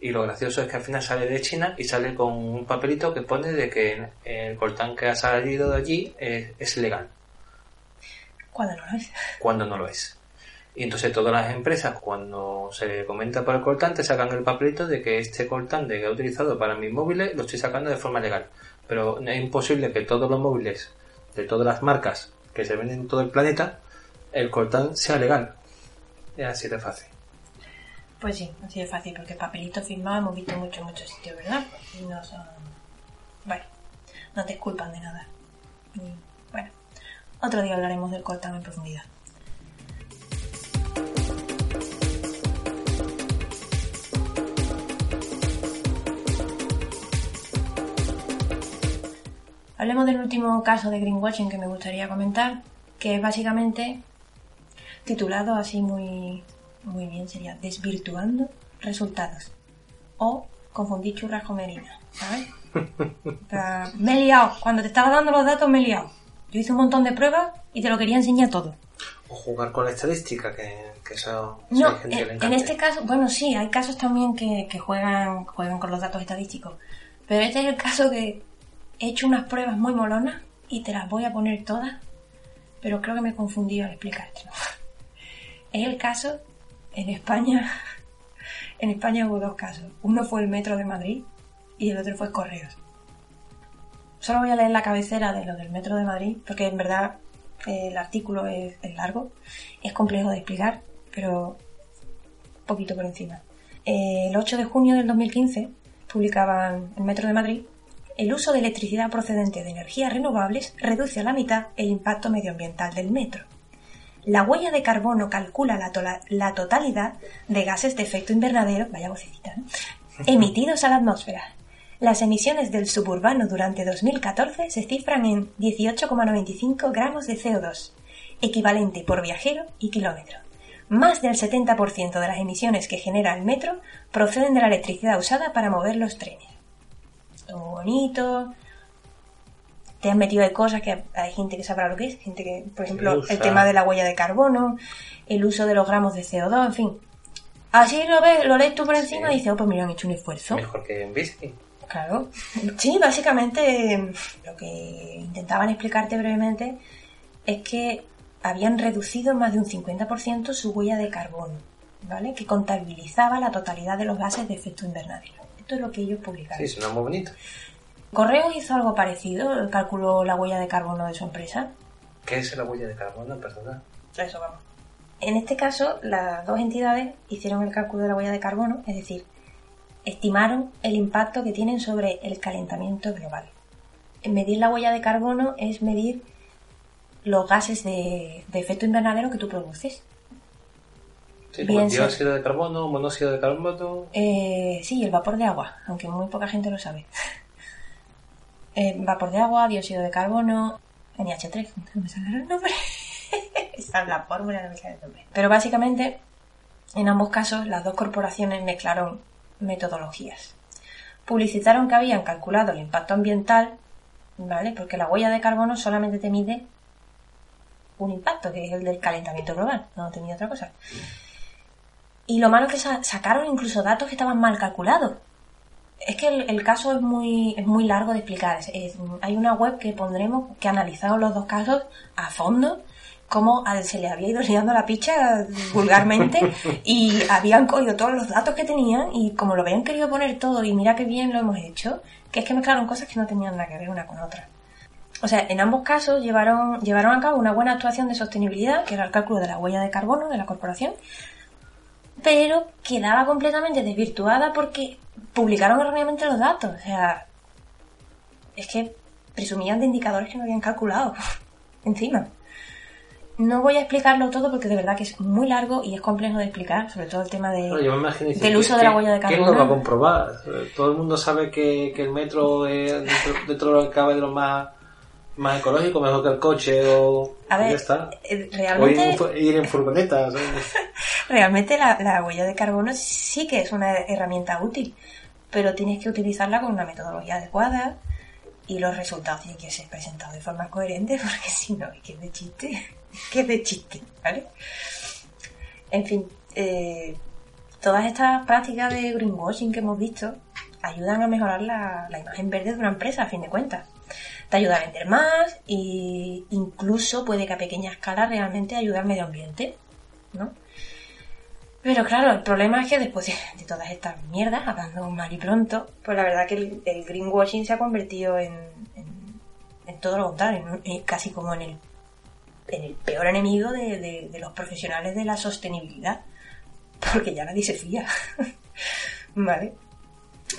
Y lo gracioso es que al final sale de China y sale con un papelito que pone de que el coltán que ha salido de allí es, es legal, Cuando no lo es. cuando no lo es. Y entonces todas las empresas, cuando se comenta por el coltante, sacan el papelito de que este coltante que he utilizado para mis móviles lo estoy sacando de forma legal. Pero es imposible que todos los móviles de todas las marcas que se venden en todo el planeta, el coltán sea legal. Es así de fácil. Pues sí, así de fácil, porque papelito firmado hemos visto mucho, muchos sitios, ¿verdad? Y no son... Bueno, no te culpan de nada. Y, bueno, otro día hablaremos del coltán en profundidad. Hablemos del último caso de greenwashing que me gustaría comentar, que es básicamente titulado así muy, muy bien, sería Desvirtuando resultados. O confundir churras con merinas, ¿sabes? [laughs] Me he liado. Cuando te estaba dando los datos me he liado. Yo hice un montón de pruebas y te lo quería enseñar todo. O jugar con la estadística, que, que eso, No, hay gente que en, en encanta. este caso, bueno, sí, hay casos también que, que juegan, juegan con los datos estadísticos. Pero este es el caso que he hecho unas pruebas muy molonas y te las voy a poner todas. Pero creo que me he confundido al explicártelo. [laughs] Es el caso en España. [laughs] En España hubo dos casos. Uno fue el Metro de Madrid y el otro fue Correos. Solo voy a leer la cabecera de lo del Metro de Madrid, porque en verdad eh, el artículo es, es largo, es complejo de explicar, pero poquito por encima. Eh, el 8 de junio del 2015 publicaban el Metro de Madrid el uso de electricidad procedente de energías renovables reduce a la mitad el impacto medioambiental del metro. La huella de carbono calcula la, totalidad de gases de efecto invernadero, vaya vocecita, ¿no? [laughs] emitidos a la atmósfera. Las emisiones del suburbano durante 2014 se cifran en 18,95 gramos de CO2, equivalente por viajero y kilómetro. Más del 70% de las emisiones que genera el metro proceden de la electricidad usada para mover los trenes. Todo bonito. Te han metido de cosas que hay gente que sabrá lo que es, gente que, por ejemplo, el tema de la huella de carbono, el uso de los gramos de CO2, en fin. Así lo ves, lo lees tú por encima Sí. y dices, oh, pues mira, han hecho un esfuerzo. Mejor que en whisky. Claro. Sí, básicamente lo que intentaban explicarte brevemente es que habían reducido más de un 50% su huella de carbono, ¿vale? Que contabilizaba la totalidad de los gases de efecto invernadero. Esto es lo que ellos publicaron. Sí, suena muy bonito. Correo hizo algo parecido, calculó la huella de carbono de su empresa. ¿Qué es la huella de carbono? Perdona. Eso vamos. En este caso, las dos entidades hicieron el cálculo de la huella de carbono, es decir, estimaron el impacto que tienen sobre el calentamiento global. Medir la huella de carbono es medir los gases de, de efecto invernadero que tú produces. Sí, como dióxido de carbono, monóxido de carbono. Eh, sí, el vapor de agua, aunque muy poca gente lo sabe. [laughs] Eh, vapor de agua, dióxido de carbono, NH3, [laughs] no me sale el nombre. [laughs] Esa es la fórmula, no me sale el nombre. Pero básicamente, en ambos casos, las dos corporaciones mezclaron metodologías. Publicitaron que habían calculado el impacto ambiental, ¿vale? Porque la huella de carbono solamente te mide un impacto, que es el del calentamiento global, no te mide otra cosa. Y lo malo es que sa- sacaron incluso datos que estaban mal calculados. Es que el, caso es muy, es muy largo de explicar. Es- hay una web que pondremos que analizaron los dos casos a fondo, cómo se le había ido liando la picha vulgarmente [laughs] y habían cogido todos los datos que tenían y como lo habían querido poner todo y mira qué bien lo hemos hecho, que es que mezclaron cosas que no tenían nada que ver una con otra. O sea, en ambos casos llevaron, llevaron a cabo una buena actuación de sostenibilidad, que era el cálculo de la huella de carbono de la corporación, pero quedaba completamente desvirtuada porque publicaron erróneamente los datos. O sea, es que presumían de indicadores que no habían calculado. [laughs] Encima. No voy a explicarlo todo porque de verdad que es muy largo y es complejo de explicar, sobre todo el tema de, Bueno, yo me imagino dice, del ¿quién- uso de la huella de ¿Quién lo carbono. va a comprobar? Todo el mundo sabe que, que el metro es dentro, dentro de lo que cabe de lo más, más ecológico, mejor que el coche o A y ya ver, está. eh, O ir en, fu- ir en furgoneta. [laughs] Realmente la, la huella de carbono sí que es una herramienta útil, pero tienes que utilizarla con una metodología adecuada y los resultados tienen que ser presentados de forma coherente [laughs] porque si no, es que es de chiste, que de chiste, ¿vale? En fin, eh, todas estas prácticas de greenwashing que hemos visto ayudan a mejorar la, imagen verde de una empresa, a fin de cuentas. Te ayuda a vender más e incluso puede que a pequeña escala realmente ayude al medio ambiente. ¿no? Pero claro, el problema es que después de, todas estas mierdas, hablando mal y pronto, pues la verdad que el, greenwashing se ha convertido en, en, en todo lo contrario, ¿no? Eh, casi como en el, en el peor enemigo de, de- de los profesionales de la sostenibilidad, [laughs] porque ya nadie se fía. [laughs] ¿Vale?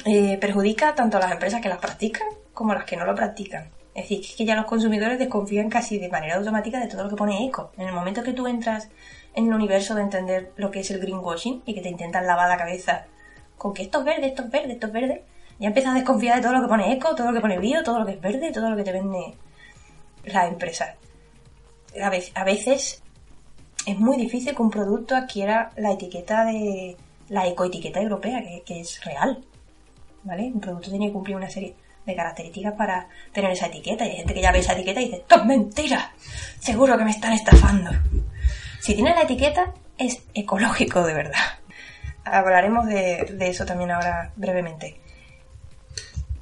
Eh, perjudica tanto a las empresas que las practican como a las que no lo practican. Es decir, que ya los consumidores desconfían casi de manera automática de todo lo que pone eco. En el momento que tú entras en el universo de entender lo que es el greenwashing y que te intentan lavar la cabeza con que esto es verde, esto es verde, esto es verde, ya empiezas a desconfiar de todo lo que pone eco, todo lo que pone bio, todo lo que es verde, todo lo que te vende la empresa. A ve- a veces es muy difícil que un producto adquiera la etiqueta de la ecoetiqueta europea, que, es real. ¿Vale? Un producto tiene que cumplir una serie de características para tener esa etiqueta. Y hay gente que ya ve esa etiqueta y dice, ¡esto es mentira! Seguro que me están estafando. Si tiene la etiqueta, es ecológico de verdad. Hablaremos de eso también ahora brevemente.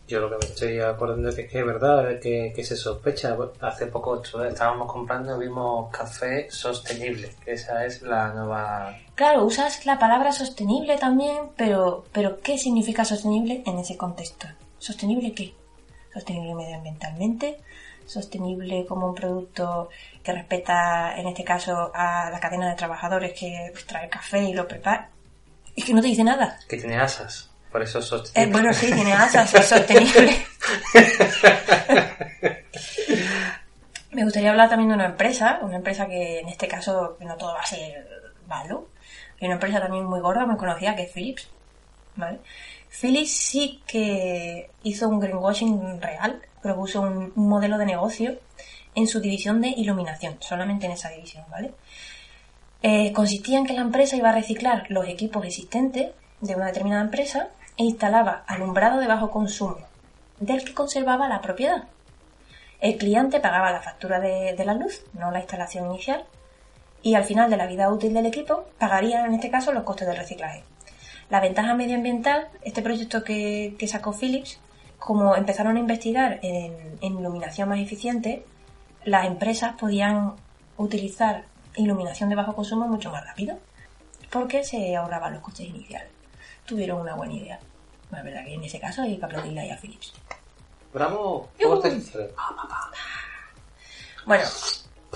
Yo lo que me estoy acordando es que es verdad que, que se sospecha. Hace poco estu- estábamos comprando vimos café sostenible, que esa es la nueva... Claro, usas la palabra sostenible también, pero, pero ¿qué significa sostenible en ese contexto? ¿Sostenible qué? ¿Sostenible medioambientalmente? ¿Sostenible como un producto que respeta, en este caso, a la cadena de trabajadores que extrae café y lo prepara? Es que no te dice nada. que tiene asas. Por eso es Eh, sostenible. bueno, sí, tiene asas, es sostenible. [laughs] Me gustaría hablar también de una empresa, una empresa que en este caso no todo va a ser malo. Hay una empresa también muy gorda, muy conocida, que es Philips. ¿vale? Philips sí que hizo un greenwashing real, propuso un, un modelo de negocio en su división de iluminación, solamente en esa división, ¿vale? Eh, consistía en que la empresa iba a reciclar los equipos existentes de una determinada empresa e instalaba alumbrado de bajo consumo, del que conservaba la propiedad. El cliente pagaba la factura de, la luz, no la instalación inicial, y al final de la vida útil del equipo pagaría en este caso los costes del reciclaje. La ventaja medioambiental, este proyecto que, que sacó Philips, como empezaron a investigar en, en iluminación más eficiente, las empresas podían utilizar iluminación de bajo consumo mucho más rápido, porque se ahorraban los costes iniciales. Tuvieron una buena idea. La verdad que en ese caso hay que aplaudirle ahí a Philips. ¡Bravo! Yujú. ¿Cómo te dice? Bueno,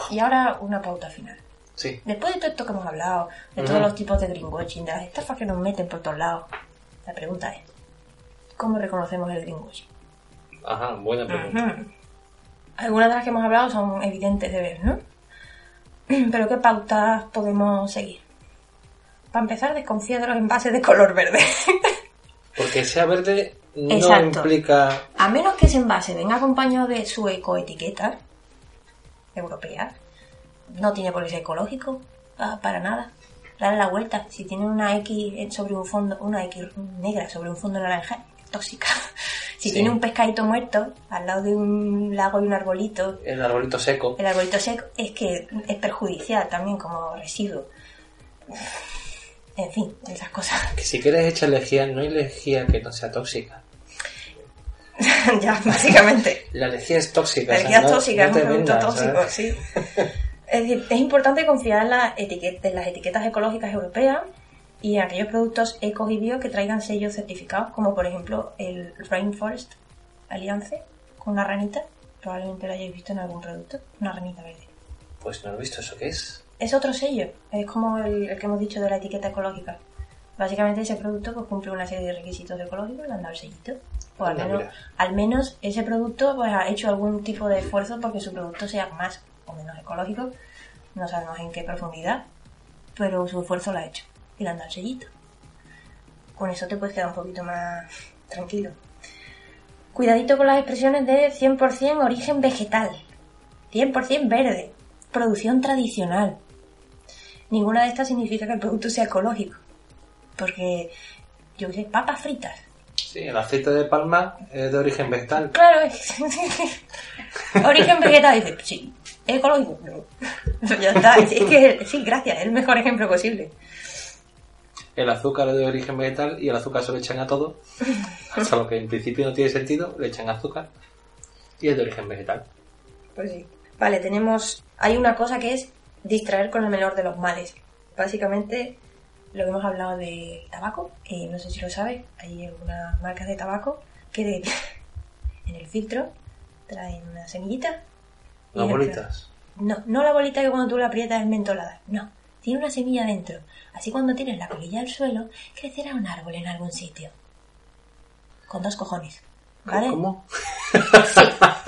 y ahora una pauta final. Sí. Después de todo esto que hemos hablado, de todos los tipos de greenwashing, de las estafas que nos meten por todos lados, la pregunta es, ¿cómo reconocemos el greenwashing? Ajá, buena pregunta. Algunas de las que hemos hablado son evidentes de ver, ¿no? [clears throat] Pero ¿qué pautas podemos seguir? Para empezar, desconfía de los envases de color verde. [laughs] Porque sea verde no Exacto. implica... A menos que ese envase venga acompañado de su ecoetiqueta europea, no tiene por qué ser ecológico, pa- para nada. Dale la vuelta. Si tiene una X sobre un fondo, una X negra sobre un fondo naranja, es tóxica. [laughs] Si Sí. tiene un pescadito muerto al lado de un lago y un arbolito, El arbolito seco. el arbolito seco, es que es perjudicial también como residuo. En fin, esas cosas. Que si quieres echar lejía, no hay lejía que no sea tóxica. [laughs] ya, básicamente. La lejía es tóxica. La o sea, energía no- tóxica no es un producto vendas, tóxico, ¿sabes? sí. Es decir, es importante confiar en, las etiquet- en las etiquetas ecológicas europeas y en aquellos productos ecos y bio que traigan sellos certificados, como por ejemplo el Rainforest Alliance, con una ranita. Probablemente lo hayáis visto en algún producto, una ranita verde. Pues no lo he visto, ¿eso qué es? Es otro sello, es como el, el que hemos dicho de la etiqueta ecológica. Básicamente ese producto pues, cumple una serie de requisitos ecológicos y le han dado el sellito. O al Anda, menos, al menos ese producto pues, ha hecho algún tipo de esfuerzo porque su producto sea más o menos ecológico. No sabemos en qué profundidad, pero su esfuerzo lo ha hecho y le han dado el sellito. Con eso te puedes quedar un poquito más tranquilo. Cuidadito con las expresiones de 100% origen vegetal, 100% verde, producción tradicional. Ninguna de estas significa que el producto sea ecológico. Porque, yo qué sé, papas fritas. Sí, el aceite de palma es de origen vegetal. Claro, es... [laughs] origen vegetal. Dice, sí, ¿es ecológico? No. [laughs] ya está. Es que, sí, gracias, es el mejor ejemplo posible. El azúcar es de origen vegetal y el azúcar se lo echan a todo. Hasta lo que en principio no tiene sentido, le echan azúcar. Y es de origen vegetal. Pues sí. Vale, tenemos... Hay una cosa que es distraer con el menor de los males. básicamente lo que hemos hablado de tabaco, eh, no sé si lo sabes, hay algunas marcas de tabaco que de- [laughs] en el filtro traen una semillita. Las bolitas. No, no la bolita que cuando tú la aprietas es mentolada, no. Tiene una semilla dentro. Así cuando tienes la colilla al suelo, crecerá un árbol en algún sitio. Con dos cojones. ¿Vale? ¿Cómo? [laughs]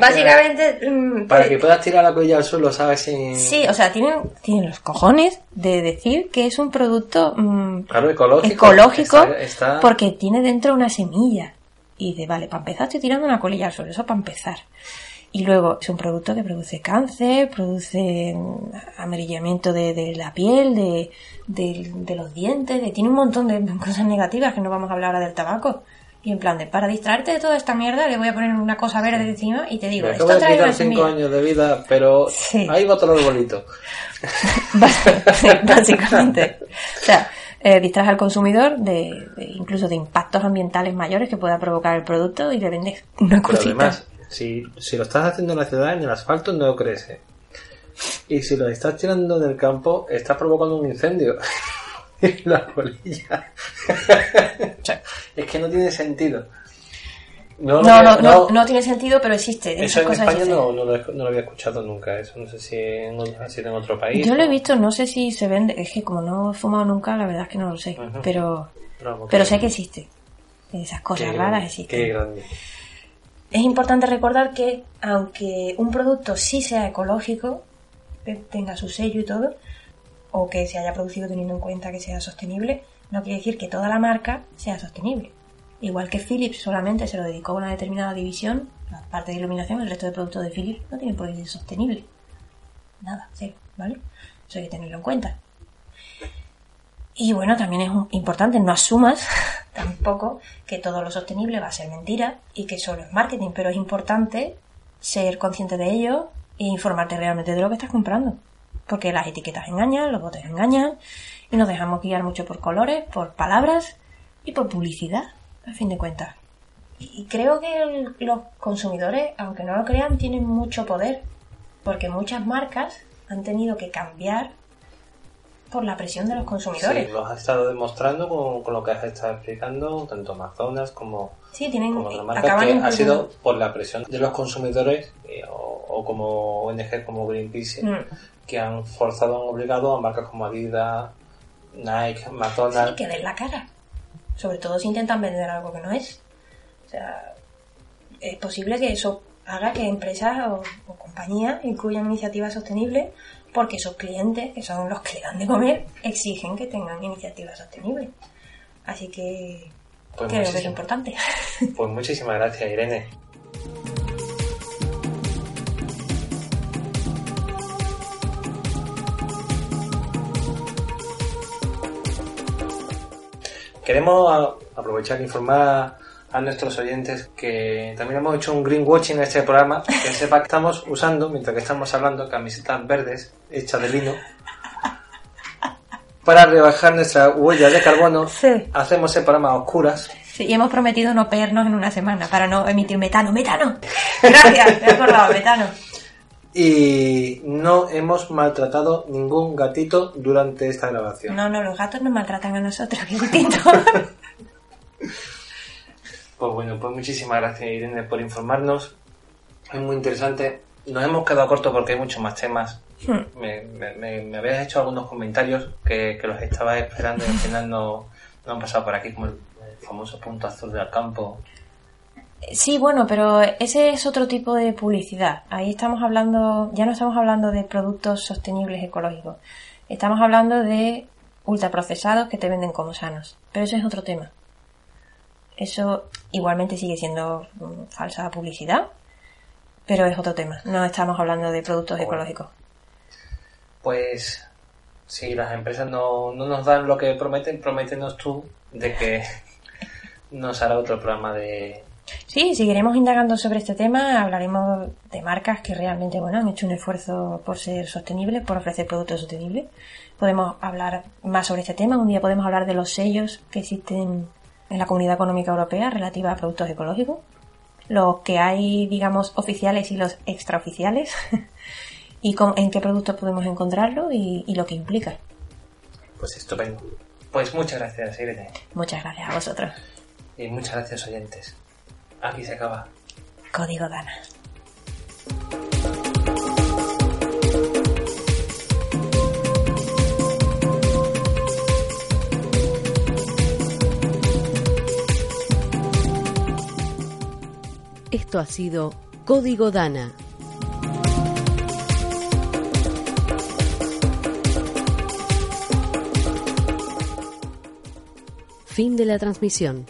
Básicamente, mm, Para pues- que puedas tirar la colilla al suelo, ¿sabes? Sin... Sí, o sea, tienen, tienen los cojones de decir que es un producto mm, Claro, ecológico. ecológico Está- está- porque tiene dentro una semilla. Y de, vale, para empezar estoy tirando una colilla al suelo, eso para empezar. Y luego es un producto que produce cáncer, produce mm, amarillamiento de, de la piel, de, de- de los dientes, de, tiene un montón de cosas negativas que no vamos a hablar ahora del tabaco. Y en plan de, para distraerte de toda esta mierda, le voy a poner una cosa verde encima y te digo, Me esto de trae una quitar 5 semilla. años de vida, pero Sí. ahí va otro arbolito. [laughs] Sí, básicamente. O sea, eh, distraes al consumidor de, de- incluso de impactos ambientales mayores que pueda provocar el producto y le vendes una Pero cosita. además, si, si lo estás haciendo en la ciudad, en el asfalto no crece. Y si lo estás tirando en el campo, estás provocando un incendio. [laughs] [laughs] la colilla. es que no tiene sentido. No, no, no, no, no tiene sentido, pero existe. Eso en cosas España no, no, lo, había escuchado nunca. Eso no sé si en, ha sido en otro país. Yo lo he visto, no sé si se vende, es que como no he fumado nunca, la verdad es que no lo sé, pero, Pero, sé que existe. Esas cosas qué raras existen. Qué grande. Es importante recordar que aunque un producto sí sea ecológico, tenga su sello y todo, o que se haya producido teniendo en cuenta que sea sostenible, no quiere decir que toda la marca sea sostenible. Igual que Philips solamente se lo dedicó a una determinada división, la parte de iluminación, el resto de productos de Philips no tienen por qué ser sostenible. Nada, cero, ¿vale? Eso hay que tenerlo en cuenta. Y bueno, también es importante, no asumas [laughs] tampoco que todo lo sostenible va a ser mentira y que solo es marketing, pero es importante ser consciente de ello e informarte realmente de lo que estás comprando. Porque las etiquetas engañan, los botes engañan y nos dejamos guiar mucho por colores, por palabras y por publicidad, a fin de cuentas. Y creo que los consumidores, aunque no lo crean, tienen mucho poder, porque muchas marcas han tenido que cambiar por la presión de los consumidores. Sí, lo has estado demostrando con, con lo que has estado explicando, tanto Amazonas como, Sí, tienen, como otras marcas, acaban que ha sido por la presión de los consumidores eh, o, o como ONG como Greenpeace, Mm. que han forzado, han obligado a marcas como Adidas, Nike, McDonald's. Sí, que den la cara. Sobre todo si intentan vender algo que no es. O sea, es posible que eso haga que empresas o, o compañías incluyan iniciativas sostenibles porque sus clientes, que son los que le dan de comer, exigen que tengan iniciativas sostenibles. Así que Pues creo que es importante. [laughs] Pues muchísimas gracias, Irene. Queremos aprovechar e informar a nuestros oyentes que también hemos hecho un greenwashing en este programa, que [laughs] sepa que estamos usando, mientras que estamos hablando, camisetas verdes hechas de lino para rebajar nuestra huella de carbono. Sí. Hacemos el programa a oscuras Sí, y hemos prometido no pegarnos en una semana para no emitir metano. ¡Metano! Gracias, me he acordado, metano. y no hemos maltratado ningún gatito durante esta grabación. No, no, los gatos nos maltratan a nosotros, [laughs] distinto. [laughs] Pues bueno, pues muchísimas gracias Irene por informarnos. Es muy interesante. Nos hemos quedado cortos porque hay muchos más temas. Hmm. Me, me, me- me habías hecho algunos comentarios que, que los estaba esperando y al final no, no han pasado por aquí, como el, el famoso punto azul del campo. Sí, bueno, pero ese es otro tipo de publicidad. Ahí estamos hablando, ya no estamos hablando de productos sostenibles ecológicos. Estamos hablando de ultraprocesados que te venden como sanos. Pero ese es otro tema. Eso igualmente sigue siendo mm, falsa publicidad, pero es otro tema. No estamos hablando de productos Bueno. ecológicos. Pues si las empresas no, no nos dan lo que prometen, prométenos tú de que [laughs] nos hará otro programa de, Sí, seguiremos indagando sobre este tema, hablaremos de marcas que realmente bueno, han hecho un esfuerzo por ser sostenibles, por ofrecer productos sostenibles. Podemos hablar más sobre este tema, un día podemos hablar de los sellos que existen en la Comunidad Económica Europea relativa a productos ecológicos, los que hay, digamos, oficiales y los extraoficiales. [laughs] y en qué productos podemos encontrarlo y, y lo que implica. Pues estupendo. Pues muchas gracias, Irene. Muchas gracias a vosotros. Y muchas gracias, oyentes. Aquí se acaba. Código Dana. Esto ha sido Código Dana. Fin de la transmisión.